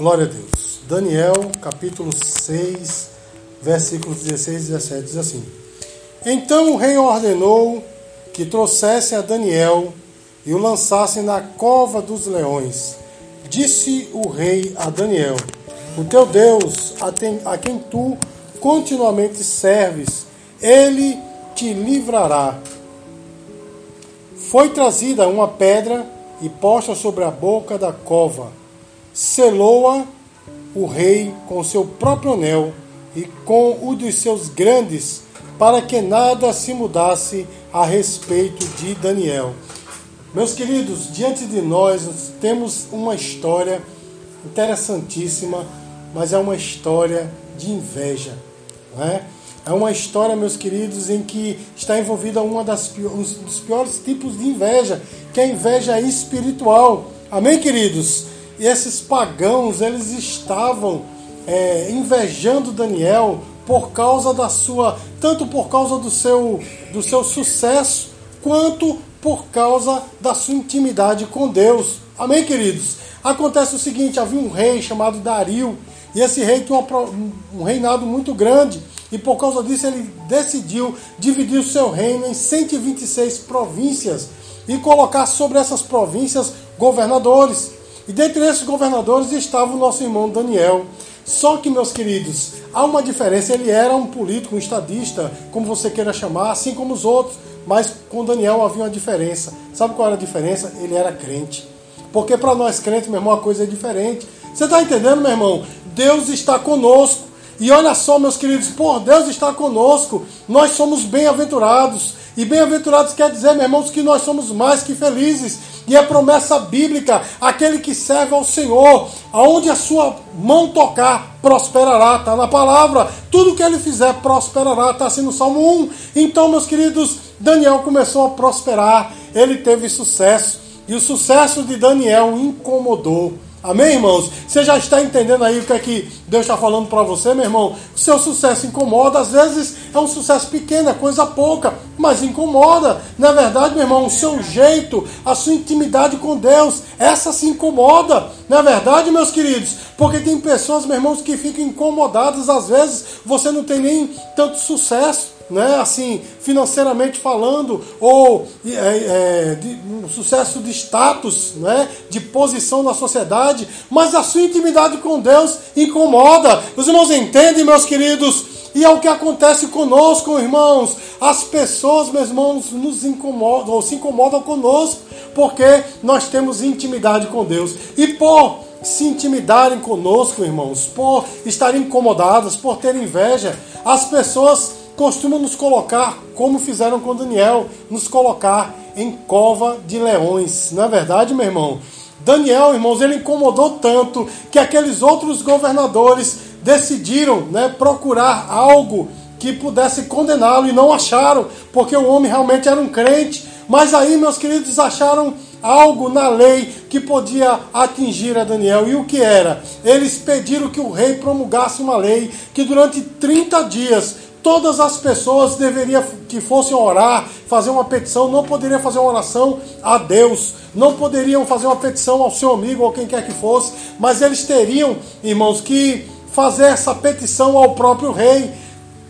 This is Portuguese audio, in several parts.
Glória a Deus. Daniel, capítulo 6, versículos 16 e 17 diz assim: Então o rei ordenou que trouxessem a Daniel e o lançassem na cova dos leões. Disse o rei a Daniel: O teu Deus, a quem tu continuamente serves, ele te livrará. Foi trazida uma pedra e posta sobre a boca da cova. Selou-a o rei com seu próprio anel e com o dos seus grandes, para que nada se mudasse a respeito de Daniel. Meus queridos, diante de nós temos uma história interessantíssima, mas é uma história de inveja. Não é? É uma história, meus queridos, em que está envolvida uma das um dos piores tipos de inveja, que é a inveja espiritual. Amém, queridos? E esses pagãos, eles estavam é, invejando Daniel por causa da sua, tanto por causa do seu, do seu sucesso, quanto por causa da sua intimidade com Deus. Amém, queridos? Acontece o seguinte: havia um rei chamado Dario, e esse rei tinha um reinado muito grande. E por causa disso ele decidiu dividir o seu reino em 126 províncias e colocar sobre essas províncias governadores. E dentre esses governadores estava o nosso irmão Daniel. Só que, meus queridos, há uma diferença. Ele era um político, um estadista, como você queira chamar, assim como os outros. Mas com Daniel havia uma diferença. Sabe qual era a diferença? Ele era crente. Porque para nós crentes, meu irmão, a coisa é diferente. Você está entendendo, meu irmão? Deus está conosco. E olha só, meus queridos, por Deus está conosco, nós somos bem-aventurados. E bem-aventurados quer dizer, meus irmãos, que nós somos mais que felizes. E é promessa bíblica: aquele que serve ao Senhor, aonde a sua mão tocar, prosperará. Está na palavra. Tudo que ele fizer prosperará. Está assim no Salmo 1. Então, meus queridos, Daniel começou a prosperar. Ele teve sucesso. E o sucesso de Daniel incomodou Amém, irmãos? Você já está entendendo aí o que é que Deus está falando para você, meu irmão? Seu sucesso incomoda, às vezes é um sucesso pequeno, é coisa pouca, mas incomoda. Na verdade, meu irmão, o seu jeito, a sua intimidade com Deus, essa se incomoda. Na verdade, meus queridos, porque tem pessoas, meus irmãos, que ficam incomodadas, às vezes você não tem nem tanto sucesso né, assim, financeiramente falando, ou é, é, de, um sucesso de status, né, de posição na sociedade, mas a sua intimidade com Deus incomoda. Os irmãos entendem, meus queridos? E é o que acontece conosco, irmãos. As pessoas, meus irmãos, nos incomodam, ou se incomodam conosco, porque nós temos intimidade com Deus. E por se intimidarem conosco, irmãos, por estarem incomodadas, por ter inveja, as pessoas costumam nos colocar, como fizeram com Daniel, nos colocar em cova de leões. Não é verdade, meu irmão? Daniel, irmãos, ele incomodou tanto que aqueles outros governadores decidiram né, procurar algo que pudesse condená-lo e não acharam, porque o homem realmente era um crente. Mas aí, meus queridos, acharam algo na lei que podia atingir a Daniel. E o que era? Eles pediram que o rei promulgasse uma lei que durante 30 dias Todas as pessoas deveriam que fossem orar, fazer uma petição, não poderiam fazer uma oração a Deus, não poderiam fazer uma petição ao seu amigo ou quem quer que fosse, mas eles teriam, irmãos, que fazer essa petição ao próprio rei.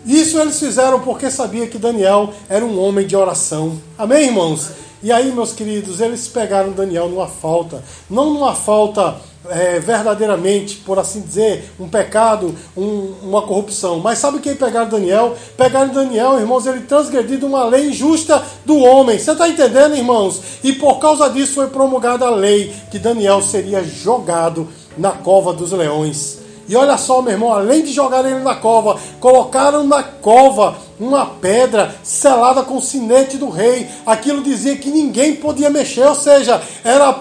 Isso eles fizeram porque sabia que Daniel era um homem de oração. Amém, irmãos? E aí, meus queridos, eles pegaram Daniel numa falta, não numa falta é, verdadeiramente, por assim dizer, um pecado, um, uma corrupção. Mas sabe quem pegaram Daniel? Pegaram Daniel, irmãos, ele transgredido uma lei injusta do homem. Você está entendendo, irmãos? E por causa disso foi promulgada a lei que Daniel seria jogado na cova dos leões. E olha só, meu irmão, além de jogar ele na cova, colocaram na cova uma pedra selada com o sinete do rei. Aquilo dizia que ninguém podia mexer, ou seja, era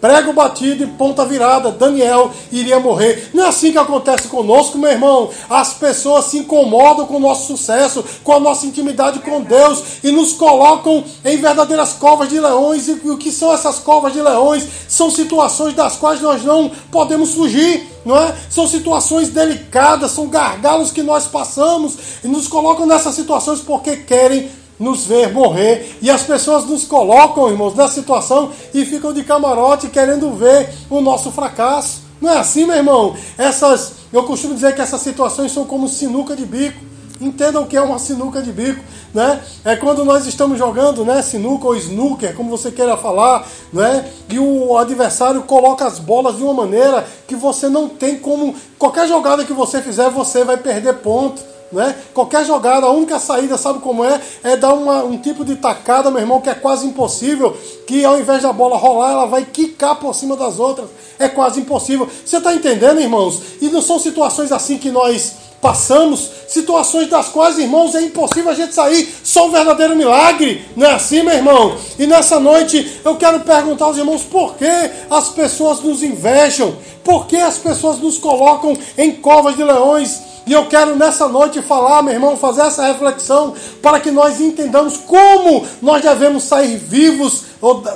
prego batido e ponta virada, Daniel iria morrer. Não é assim que acontece conosco, meu irmão. As pessoas se incomodam com o nosso sucesso, com a nossa intimidade com Deus e nos colocam em verdadeiras covas de leões. E o que são essas covas de leões? São situações das quais nós não podemos fugir. Não é? São situações delicadas, são gargalos que nós passamos e nos colocam nessas situações porque querem nos ver morrer. E as pessoas nos colocam, irmãos, nessa situação e ficam de camarote querendo ver o nosso fracasso. Não é assim, meu irmão? Essas, eu costumo dizer que essas situações são como sinuca de bico. Entendam o que é uma sinuca de bico, né? É quando nós estamos jogando, né, sinuca ou snooker, como você queira falar, né? E o adversário coloca as bolas de uma maneira que você não tem como qualquer jogada que você fizer, você vai perder ponto. Né? Qualquer jogada, a única saída, sabe como é? É dar uma, um tipo de tacada, meu irmão, que é quase impossível. Que ao invés da bola rolar, ela vai quicar por cima das outras. É quase impossível. Você está entendendo, irmãos? E não são situações assim que nós passamos, situações das quais, irmãos, é impossível a gente sair. Só um verdadeiro milagre. Não é assim, meu irmão? E nessa noite eu quero perguntar aos irmãos por que as pessoas nos invejam? Por que as pessoas nos colocam em covas de leões? E eu quero nessa noite falar, meu irmão, fazer essa reflexão para que nós entendamos como nós devemos sair vivos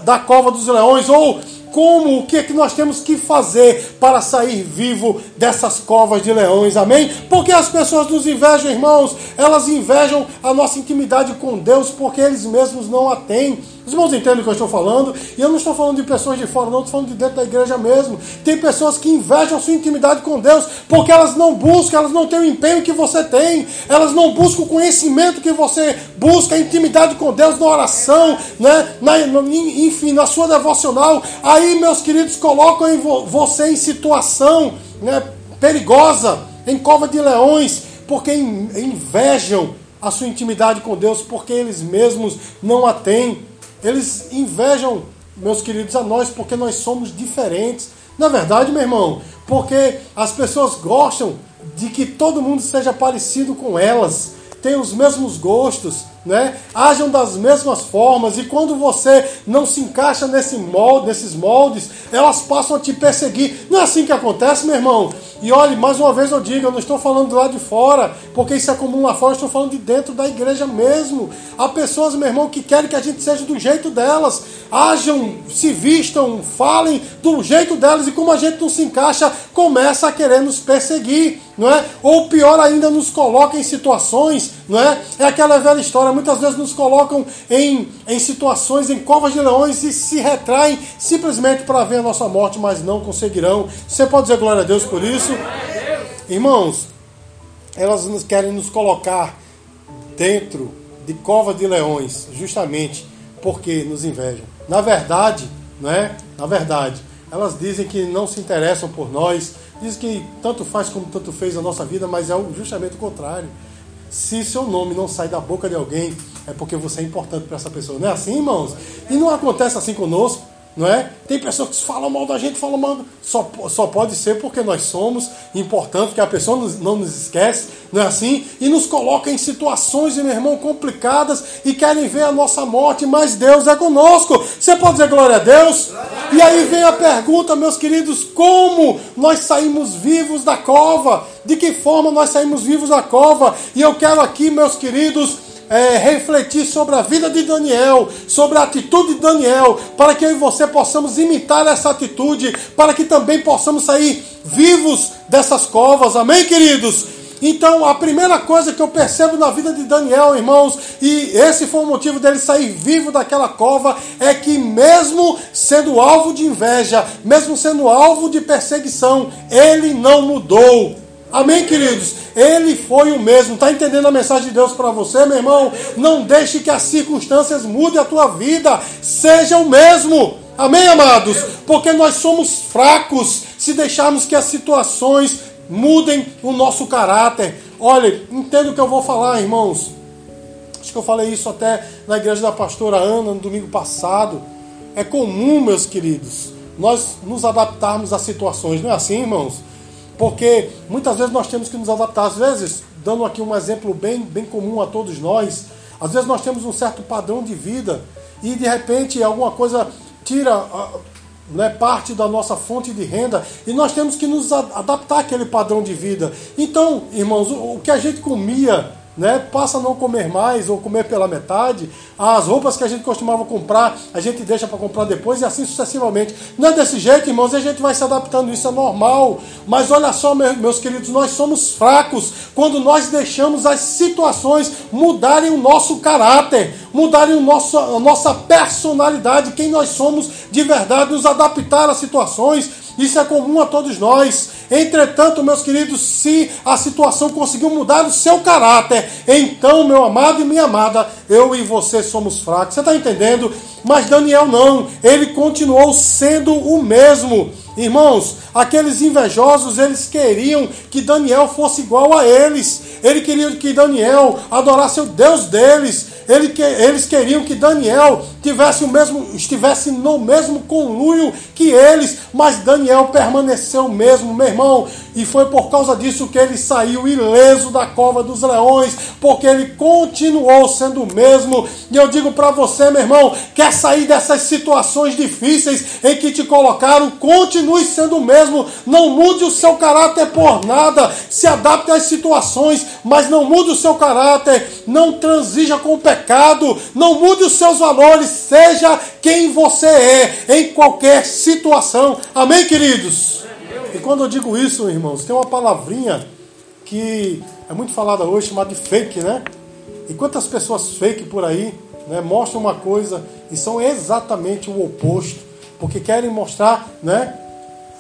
da cova dos leões ou como, o que é que nós temos que fazer para sair vivo dessas covas de leões, amém? Porque as pessoas nos invejam, irmãos, elas invejam a nossa intimidade com Deus porque eles mesmos não a têm. Os irmãos entendem o que eu estou falando? E eu não estou falando de pessoas de fora, não, estou falando de dentro da igreja mesmo. Tem pessoas que invejam a sua intimidade com Deus porque elas não buscam, elas não têm o empenho que você tem, elas não buscam o conhecimento que você busca, a intimidade com Deus na oração, né? Na, enfim, na sua devocional. Aí, meus queridos, colocam em vo você em situação né, perigosa, em cova de leões, porque invejam a sua intimidade com Deus, porque eles mesmos não a têm. Eles invejam, meus queridos, a nós porque nós somos diferentes. Na verdade, meu irmão, porque as pessoas gostam de que todo mundo seja parecido com elas, tenha os mesmos gostos, né? Ajam das mesmas formas e quando você não se encaixa nesse molde, nesses moldes, elas passam a te perseguir. Não é assim que acontece, meu irmão? E olhe, mais uma vez eu digo, eu não estou falando do lado de fora, porque isso é comum lá fora, eu estou falando de dentro da igreja mesmo. Há pessoas, meu irmão, que querem que a gente seja do jeito delas, ajam, se vistam, falem do jeito delas, e como a gente não se encaixa, começa a querer nos perseguir, não é? Ou pior ainda, nos coloca em situações, não é? É aquela velha história, muitas vezes nos colocam em, em situações, em covas de leões e se retraem simplesmente para ver a nossa morte, mas não conseguirão. Você pode dizer glória a Deus por isso? Irmãos, elas nos querem nos colocar dentro de cova de leões, justamente porque nos invejam. Na verdade, não é? Na verdade, elas dizem que não se interessam por nós, dizem que tanto faz como tanto fez a nossa vida, mas é justamente o contrário. Se seu nome não sai da boca de alguém, é porque você é importante para essa pessoa. Não é assim, irmãos? E não acontece assim conosco não é? Tem pessoas que falam mal da gente, falam mal. Só, só pode ser porque nós somos importantes, que a pessoa não nos esquece, não é assim? E nos coloca em situações, meu irmão, complicadas e querem ver a nossa morte, mas Deus é conosco. Você pode dizer glória a Deus? E aí vem a pergunta, meus queridos: como nós saímos vivos da cova? De que forma nós saímos vivos da cova? E eu quero aqui, meus queridos, é, refletir sobre a vida de Daniel, sobre a atitude de Daniel, para que eu e você possamos imitar essa atitude, para que também possamos sair vivos dessas covas. Amém, queridos? Então, a primeira coisa que eu percebo na vida de Daniel, irmãos, e esse foi o motivo dele sair vivo daquela cova, é que mesmo sendo alvo de inveja, mesmo sendo alvo de perseguição, ele não mudou. Amém, queridos? Ele foi o mesmo. Está entendendo a mensagem de Deus para você, meu irmão? Não deixe que as circunstâncias mudem a tua vida. Seja o mesmo. Amém, amados? Porque nós somos fracos se deixarmos que as situações mudem o nosso caráter. Olha, entenda o que eu vou falar, irmãos. Acho que eu falei isso até na igreja da pastora Ana no domingo passado. É comum, meus queridos, nós nos adaptarmos a situações. Não é assim, irmãos? Porque muitas vezes nós temos que nos adaptar. Às vezes, dando aqui um exemplo bem, bem comum a todos nós, às vezes nós temos um certo padrão de vida e de repente alguma coisa tira ah, né, parte da nossa fonte de renda e nós temos que nos adaptar àquele padrão de vida. Então, irmãos, o que a gente comia né, passa a não comer mais ou comer pela metade. As roupas que a gente costumava comprar, a gente deixa para comprar depois e assim sucessivamente. Não é desse jeito, irmãos, e a gente vai se adaptando, isso é normal. Mas olha só, meus queridos, nós somos fracos quando nós deixamos as situações mudarem o nosso caráter. mudarem o nosso, a nossa personalidade, quem nós somos de verdade, nos adaptar às situações. Isso é comum a todos nós. Entretanto, meus queridos, se a situação conseguiu mudar o seu caráter, então, meu amado e minha amada, eu e você somos fracos. Você está entendendo? Mas Daniel não, ele continuou sendo o mesmo. Irmãos, aqueles invejosos, eles queriam que Daniel fosse igual a eles. Ele queria que Daniel adorasse o Deus deles. Ele, eles queriam que Daniel tivesse o mesmo, estivesse no mesmo conluio que eles, mas Daniel permaneceu mesmo, meu irmão, e foi por causa disso que ele saiu ileso da cova dos leões, porque ele continuou sendo o mesmo. E eu digo para você, meu irmão, quer sair dessas situações difíceis em que te colocaram, continue sendo o mesmo, não mude o seu caráter por nada, se adapte às situações, mas não mude o seu caráter, não transija com o pecado, não mude os seus valores, seja quem você é em qualquer situação. Amém, queridos? E quando eu digo isso, irmãos, tem uma palavrinha que é muito falada hoje, chamada de fake, né? E quantas pessoas fake por aí né, mostram uma coisa e são exatamente o oposto, porque querem mostrar, né?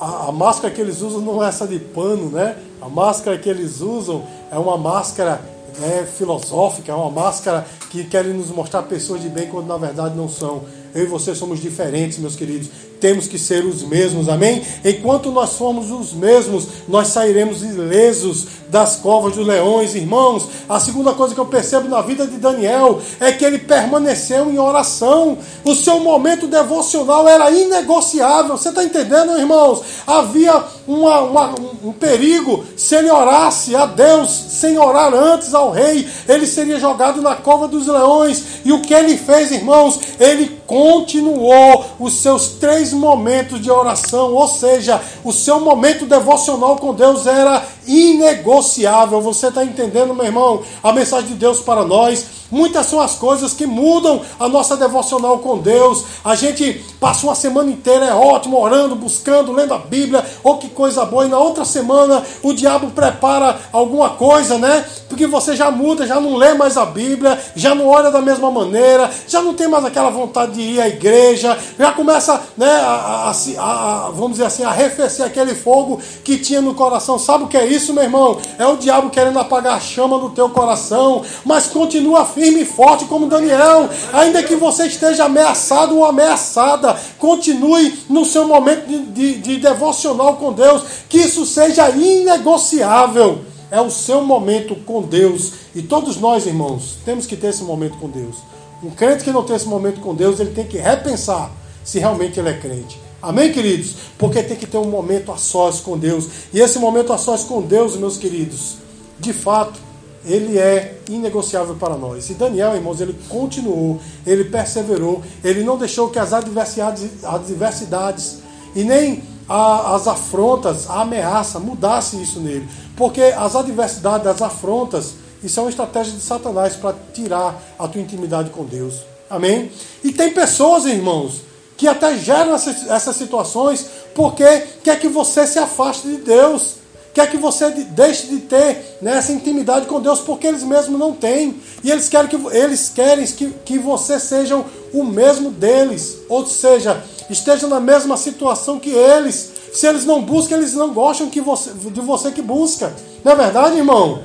A, a máscara que eles usam não é essa de pano, né? A máscara que eles usam é uma máscara é, filosófica, é uma máscara que querem nos mostrar pessoas de bem quando na verdade não são. Eu e você somos diferentes, meus queridos temos que ser os mesmos, amém? Enquanto nós formos os mesmos, nós sairemos ilesos das covas dos leões, irmãos. A segunda coisa que eu percebo na vida de Daniel é que ele permaneceu em oração. O seu momento devocional era inegociável. Você está entendendo, irmãos? Havia uma, uma, um perigo se ele orasse a Deus sem orar antes ao rei, ele seria jogado na cova dos leões. E o que ele fez, irmãos? Ele continuou os seus três momentos de oração, ou seja, o seu momento devocional com Deus era inegociável. Você está entendendo, meu irmão? A mensagem de Deus para nós Muitas são as coisas que mudam a nossa devocional com Deus. A gente passa uma semana inteira, é ótimo, orando, buscando, lendo a Bíblia, ou oh, que coisa boa. E na outra semana o diabo prepara alguma coisa, né? Porque você já muda, já não lê mais a Bíblia, já não olha da mesma maneira, já não tem mais aquela vontade de ir à igreja, já começa, né, a, a, a, vamos dizer assim, a arrefecer aquele fogo que tinha no coração. Sabe o que é isso, meu irmão? É o diabo querendo apagar a chama do teu coração, mas continua firme firme e forte como Daniel. Ainda que você esteja ameaçado ou ameaçada, continue no seu momento de, de, de devocional com Deus. Que isso seja inegociável. É o seu momento com Deus. E todos nós, irmãos, temos que ter esse momento com Deus. Um crente que não tem esse momento com Deus, ele tem que repensar se realmente ele é crente. Amém, queridos? Porque tem que ter um momento a sós com Deus. E esse momento a sós com Deus, meus queridos, de fato, ele é inegociável para nós. E Daniel, irmãos, ele continuou, ele perseverou, ele não deixou que as adversidades, adversidades e nem a, as afrontas, a ameaça mudasse isso nele. Porque as adversidades, as afrontas, isso é uma estratégia de Satanás para tirar a tua intimidade com Deus. Amém? E tem pessoas, irmãos, que até geram essas, essas situações porque quer que você se afaste de Deus quer que você deixe de ter né, essa intimidade com Deus, porque eles mesmos não têm. E eles querem que, eles querem que, que você seja o mesmo deles, ou seja, esteja na mesma situação que eles. Se eles não buscam, eles não gostam que você, de você que busca. Não é verdade, irmão?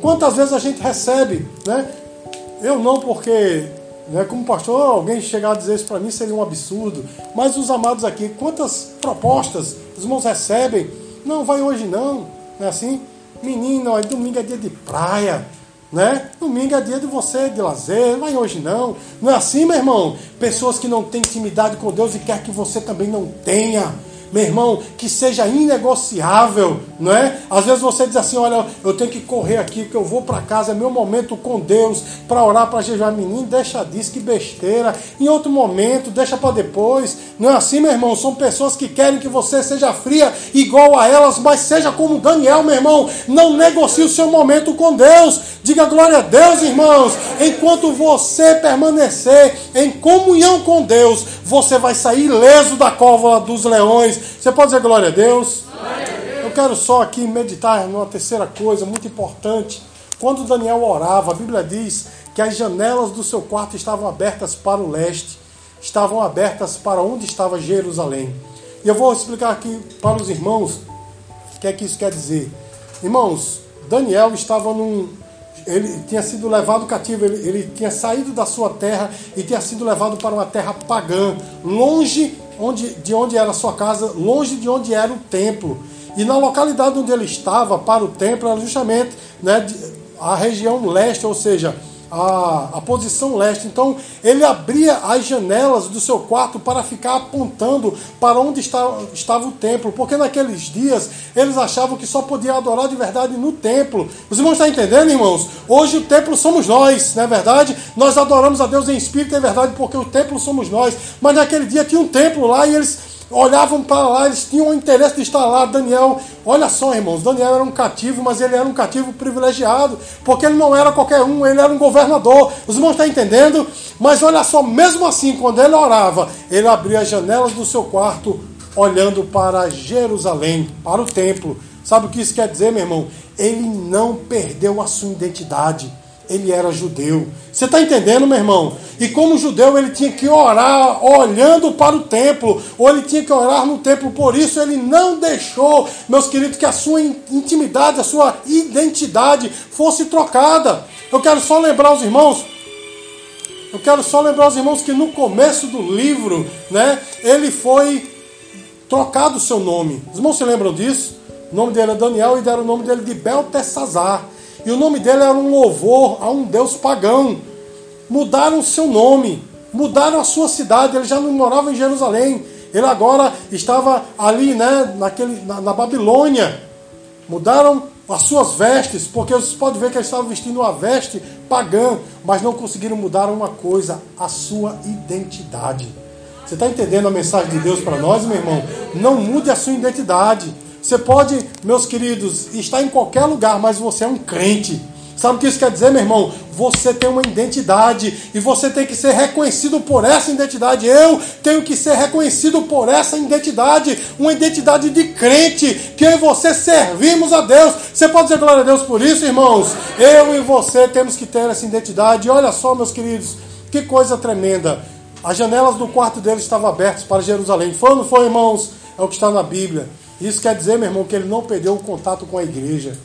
Quantas vezes a gente recebe, né? Eu não, porque né, como pastor, alguém chegar a dizer isso para mim seria um absurdo. Mas os amados aqui, quantas propostas os irmãos recebem não, vai hoje não. Não é assim? Menino, ó, domingo é dia de praia. Né? Domingo é dia de você de lazer, vai hoje não. Não é assim, meu irmão? Pessoas que não têm intimidade com Deus e quer que você também não tenha meu irmão, que seja inegociável, não é? Às vezes você diz assim: olha, eu tenho que correr aqui, que eu vou para casa, é meu momento com Deus, para orar, para jejuar. Menino, deixa disso, que besteira. Em outro momento, deixa para depois. Não é assim, meu irmão? São pessoas que querem que você seja fria igual a elas, mas seja como Daniel, meu irmão. Não negocie o seu momento com Deus. Diga glória a Deus, irmãos. Enquanto você permanecer em comunhão com Deus, você vai sair ileso da cova dos leões você pode dizer glória a Deus? Glória a Deus. Eu quero só aqui meditar numa terceira coisa muito importante. Quando Daniel orava, a Bíblia diz que as janelas do seu quarto estavam abertas para o leste, estavam abertas para onde estava Jerusalém. E eu vou explicar aqui para os irmãos o que é que isso quer dizer. Irmãos, Daniel estava num. Ele tinha sido levado cativo, ele, ele tinha saído da sua terra e tinha sido levado para uma terra pagã, longe onde, de onde era sua casa, longe de onde era o templo. E na localidade onde ele estava, para o templo, era justamente né, a região leste, ou seja, a, a posição leste. Então ele abria as janelas do seu quarto para ficar apontando para onde estava, estava o templo, porque naqueles dias eles achavam que só podiam adorar de verdade no templo. Os irmãos estão entendendo, irmãos? Hoje o templo somos nós, não é verdade? Nós adoramos a Deus em espírito, é verdade, porque o templo somos nós. Mas naquele dia tinha um templo lá e eles olhavam para lá, eles tinham o interesse de estar lá. Daniel, olha só, irmãos, Daniel era um cativo, mas ele era um cativo privilegiado, porque ele não era qualquer um, ele era um governador. Os irmãos estão entendendo? Mas olha só, mesmo assim, quando ele orava, ele abria as janelas do seu quarto, olhando para Jerusalém, para o templo. Sabe o que isso quer dizer, meu irmão? Ele não perdeu a sua identidade ele era judeu. Você está entendendo, meu irmão? E como judeu, ele tinha que orar olhando para o templo, ou ele tinha que orar no templo. Por isso, ele não deixou, meus queridos, que a sua intimidade, a sua identidade fosse trocada. Eu quero só lembrar os irmãos. Eu quero só lembrar os irmãos que no começo do livro, né, ele foi trocado o seu nome. Os irmãos se lembram disso? O nome dele é Daniel e deram o nome dele de Beltesazar. E o nome dele era um louvor a um deus pagão. Mudaram o seu nome, mudaram a sua cidade, ele já não morava em Jerusalém. Ele agora estava ali, né, naquele, na, na Babilônia. Mudaram as suas vestes, porque vocês podem ver que ele estava vestindo uma veste pagã, mas não conseguiram mudar uma coisa, a sua identidade. Você está entendendo a mensagem de Deus para nós, meu irmão? Não mude a sua identidade. Você pode, meus queridos, estar em qualquer lugar, mas você é um crente. Sabe o que isso quer dizer, meu irmão? Você tem uma identidade e você tem que ser reconhecido por essa identidade. Eu tenho que ser reconhecido por essa identidade, uma identidade de crente, que eu e você servimos a Deus. Você pode dizer glória a Deus por isso, irmãos? Eu e você temos que ter essa identidade. E olha só, meus queridos, que coisa tremenda. As janelas do quarto dele estavam abertas para Jerusalém. Foi ou não foi, irmãos? É o que está na Bíblia. Isso quer dizer, meu irmão, que ele não perdeu o contato com a igreja.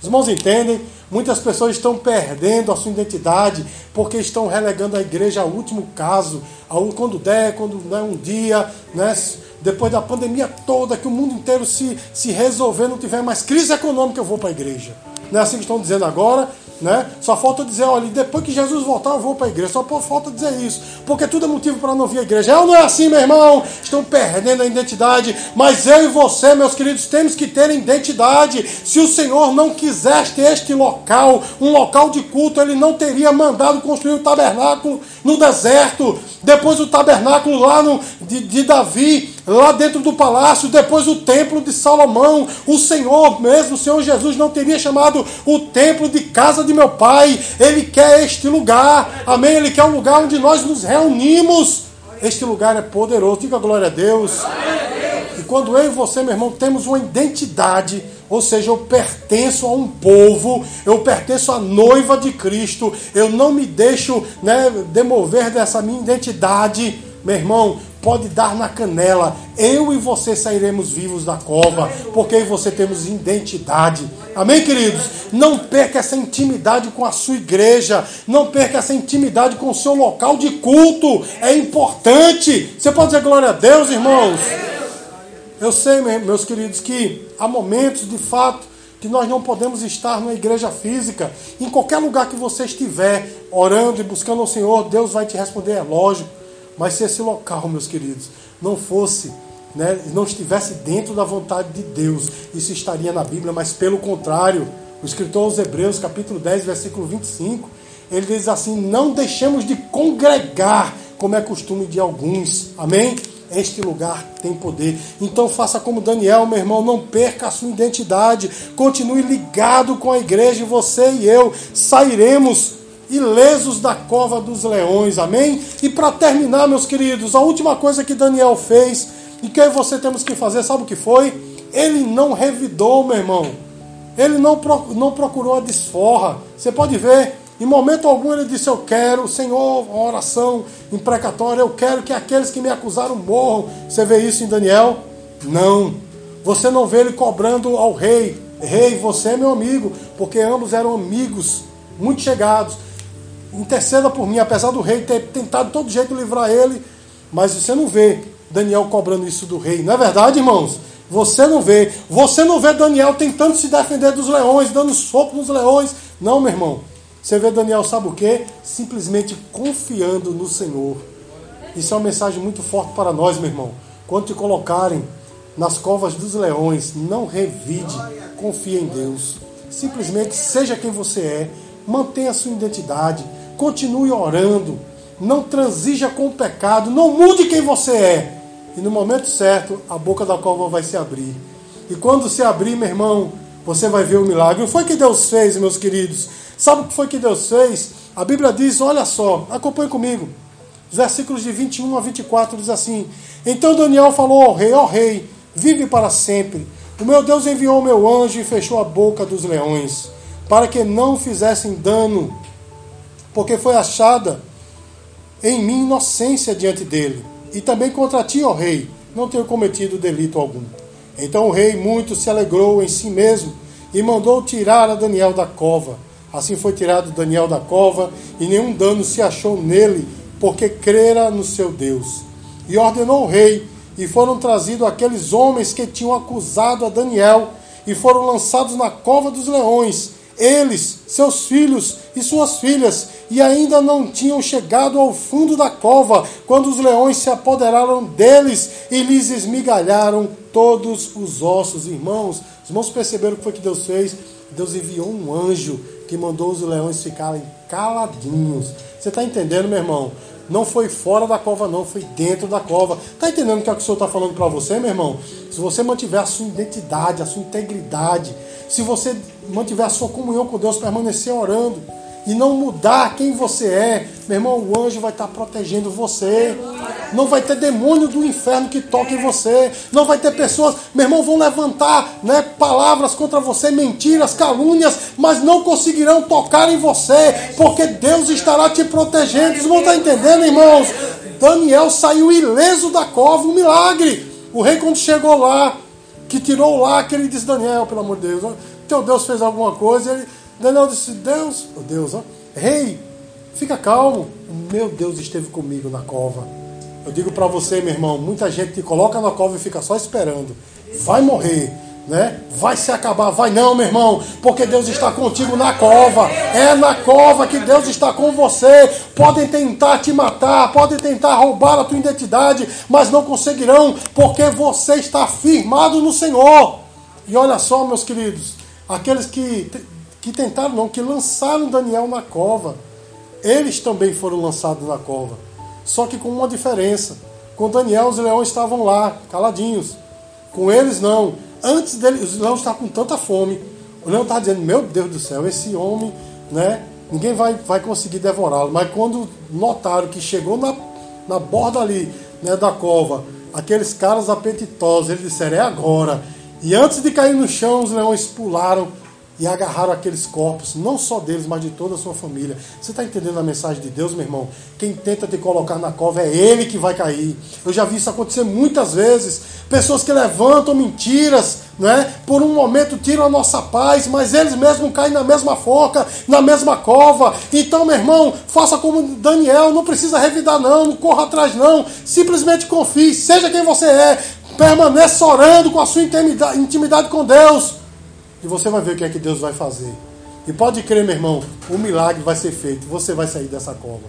Os irmãos entendem? Muitas pessoas estão perdendo a sua identidade porque estão relegando a igreja ao último caso, ao quando der, quando né, um dia, né, depois da pandemia toda, que o mundo inteiro se, se resolver, não tiver mais crise econômica, eu vou para a igreja. Não é assim que estão dizendo agora? Né? Só falta dizer, olha, depois que Jesus voltar, eu vou para a igreja. Só falta dizer isso. Porque tudo é motivo para não vir à igreja. É ou não é assim, meu irmão? Estão perdendo a identidade. Mas eu e você, meus queridos, temos que ter identidade. Se o Senhor não quisesse este local, um local de culto, ele não teria mandado construir o tabernáculo no deserto. Depois o tabernáculo lá no, de, de Davi, lá dentro do palácio. Depois o templo de Salomão. O Senhor mesmo, o Senhor Jesus, não teria chamado o templo de casa de meu pai. Ele quer este lugar. Amém? Ele quer um lugar onde nós nos reunimos. Este lugar é poderoso. Diga glória a Deus. E quando eu e você, meu irmão, temos uma identidade, ou seja, eu pertenço a um povo, eu pertenço à noiva de Cristo, eu não me deixo né, demover dessa minha identidade, meu irmão, pode dar na canela. Eu e você sairemos vivos da cova, porque eu e você temos identidade. Amém, queridos? Não perca essa intimidade com a sua igreja, não perca essa intimidade com o seu local de culto. É importante. Você pode dizer glória a Deus, irmãos? Eu sei, meus queridos, que há momentos de fato que nós não podemos estar na igreja física. Em qualquer lugar que você estiver orando e buscando o Senhor, Deus vai te responder, é lógico. Mas se esse local, meus queridos, não fosse, né, não estivesse dentro da vontade de Deus, isso estaria na Bíblia, mas pelo contrário, o escritor aos Hebreus, capítulo 10, versículo 25, ele diz assim: Não deixemos de congregar, como é costume de alguns. Amém? Este lugar tem poder. Então faça como Daniel, meu irmão, não perca a sua identidade. Continue ligado com a igreja e você e eu sairemos ilesos da cova dos leões, amém? E para terminar, meus queridos, a última coisa que Daniel fez e que você temos que fazer, sabe o que foi? Ele não revidou, meu irmão. Ele não, não procurou a desforra. Você pode ver Em momento algum ele disse: Eu quero, Senhor, oração imprecatória, eu quero que aqueles que me acusaram morram. Você vê isso em Daniel? Não. Você não vê ele cobrando ao rei: Rei, você é meu amigo, porque ambos eram amigos muito chegados. Interceda por mim, apesar do rei ter tentado de todo jeito livrar ele, mas você não vê Daniel cobrando isso do rei. Não é verdade, irmãos? Você não vê. Você não vê Daniel tentando se defender dos leões, dando soco nos leões. Não, meu irmão. Você vê Daniel, sabe o que? Simplesmente confiando no Senhor. Isso é uma mensagem muito forte para nós, meu irmão. Quando te colocarem nas covas dos leões, não revide, confie em Deus. Simplesmente seja quem você é, mantenha a sua identidade, continue orando, não transija com o pecado, não mude quem você é. E no momento certo, a boca da cova vai se abrir. E quando se abrir, meu irmão, você vai ver o milagre. O que foi que Deus fez, meus queridos? Sabe o que foi que Deus fez? A Bíblia diz, olha só, acompanhe comigo. Os versículos de 21 a 24 diz assim: Então Daniel falou ao rei: Ó oh, rei, vive para sempre. O meu Deus enviou o meu anjo e fechou a boca dos leões, para que não fizessem dano, porque foi achada em mim inocência diante dele. E também contra ti, ó rei, não tenho cometido delito algum. Então o rei muito se alegrou em si mesmo e mandou tirar a Daniel da cova. Assim foi tirado Daniel da cova, e nenhum dano se achou nele, porque crera no seu Deus. E ordenou o rei, e foram trazidos aqueles homens que tinham acusado a Daniel, e foram lançados na cova dos leões, eles, seus filhos e suas filhas, e ainda não tinham chegado ao fundo da cova, quando os leões se apoderaram deles e lhes esmigalharam todos os ossos. Irmãos, os irmãos perceberam o que foi que Deus fez? Deus enviou um anjo que mandou os leões ficarem caladinhos. Você está entendendo, meu irmão? Não foi fora da cova, não, foi dentro da cova. Está entendendo o que, é que o Senhor está falando para você, meu irmão? Se você mantiver a sua identidade, a sua integridade, se você mantiver a sua comunhão com Deus, permanecer orando e não mudar quem você é, meu irmão, o anjo vai estar protegendo você. Não vai ter demônio do inferno que toque em você. Não vai ter pessoas, meu irmão, vão levantar né, palavras contra você, mentiras, calúnias, mas não conseguirão tocar em você, porque Deus estará te protegendo. Vocês vão estar entendendo, irmãos? Daniel saiu ileso da cova, um milagre. O rei, quando chegou lá, que tirou lá, que ele disse: Daniel, pelo amor de Deus, teu Deus fez alguma coisa. Ele, Daniel disse: Deus, oh Deus, ó, rei, fica calmo. Meu Deus esteve comigo na cova. Eu digo para você, meu irmão, muita gente te coloca na cova e fica só esperando. Vai morrer, né? Vai se acabar, vai não, meu irmão, porque Deus está contigo na cova. É na cova que Deus está com você. Podem tentar te matar, podem tentar roubar a tua identidade, mas não conseguirão, porque você está firmado no Senhor. E olha só, meus queridos, aqueles que que tentaram não, que lançaram Daniel na cova, eles também foram lançados na cova. Só que com uma diferença. Com Daniel, os leões estavam lá, caladinhos. Com eles, não. Antes dele, os leões estavam com tanta fome. O leão estava dizendo: Meu Deus do céu, esse homem, né? Ninguém vai, vai conseguir devorá-lo. Mas quando notaram que chegou na, na borda ali, né, da cova, aqueles caras apetitosos, eles disseram: É agora. E antes de cair no chão, os leões pularam e agarraram aqueles corpos, não só deles, mas de toda a sua família. Você está entendendo a mensagem de Deus, meu irmão? Quem tenta te colocar na cova é ele que vai cair. Eu já vi isso acontecer muitas vezes. Pessoas que levantam mentiras, né? por um momento tiram a nossa paz, mas eles mesmos caem na mesma forca, na mesma cova. Então, meu irmão, faça como Daniel, não precisa revidar, não, não corra atrás, não. Simplesmente confie, seja quem você é, permaneça orando com a sua intimidade, intimidade com Deus e você vai ver o que é que Deus vai fazer. E pode crer, meu irmão, o milagre vai ser feito, você vai sair dessa cova.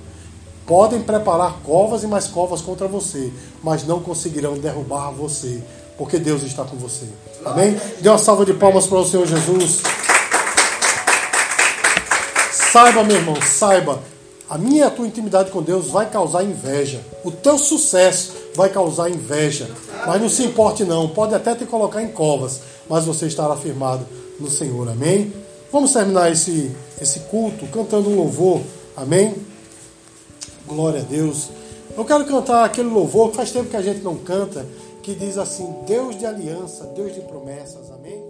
Podem preparar covas e mais covas contra você, mas não conseguirão derrubar você, porque Deus está com você. Amém? Dê uma salva de palmas para o Senhor Jesus. Saiba, meu irmão, saiba, a minha e a tua intimidade com Deus vai causar inveja. O teu sucesso vai causar inveja. Mas não se importe não, pode até te colocar em covas, mas você estará firmado no Senhor. Amém? Vamos terminar esse, esse culto cantando um louvor. Amém? Glória a Deus. Eu quero cantar aquele louvor que faz tempo que a gente não canta, que diz assim: Deus de aliança, Deus de promessas. Amém?